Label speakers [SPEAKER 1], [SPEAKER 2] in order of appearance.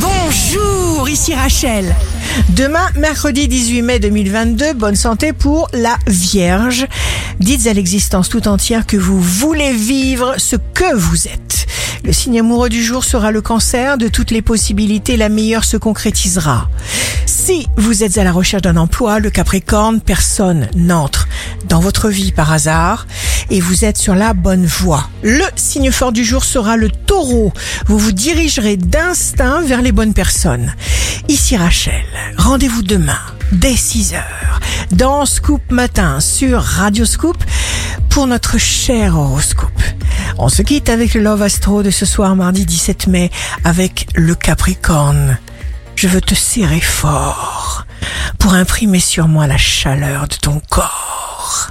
[SPEAKER 1] Bonjour, ici Rachel. Demain, mercredi 18 mai 2022, bonne santé pour la Vierge. Dites à l'existence tout entière que vous voulez vivre ce que vous êtes. Le signe amoureux du jour sera le cancer. De toutes les possibilités, la meilleure se concrétisera. Si vous êtes à la recherche d'un emploi, le Capricorne, personne n'entre dans votre vie par hasard et vous êtes sur la bonne voie. Le signe fort du jour sera le taureau. Vous vous dirigerez d'instinct vers les bonnes personnes. Ici Rachel, rendez-vous demain dès 6 heures dans Scoop Matin sur Radio Scoop pour notre cher horoscope. On se quitte avec le Love Astro de ce soir mardi 17 mai avec le Capricorne. Je veux te serrer fort pour imprimer sur moi la chaleur de ton corps.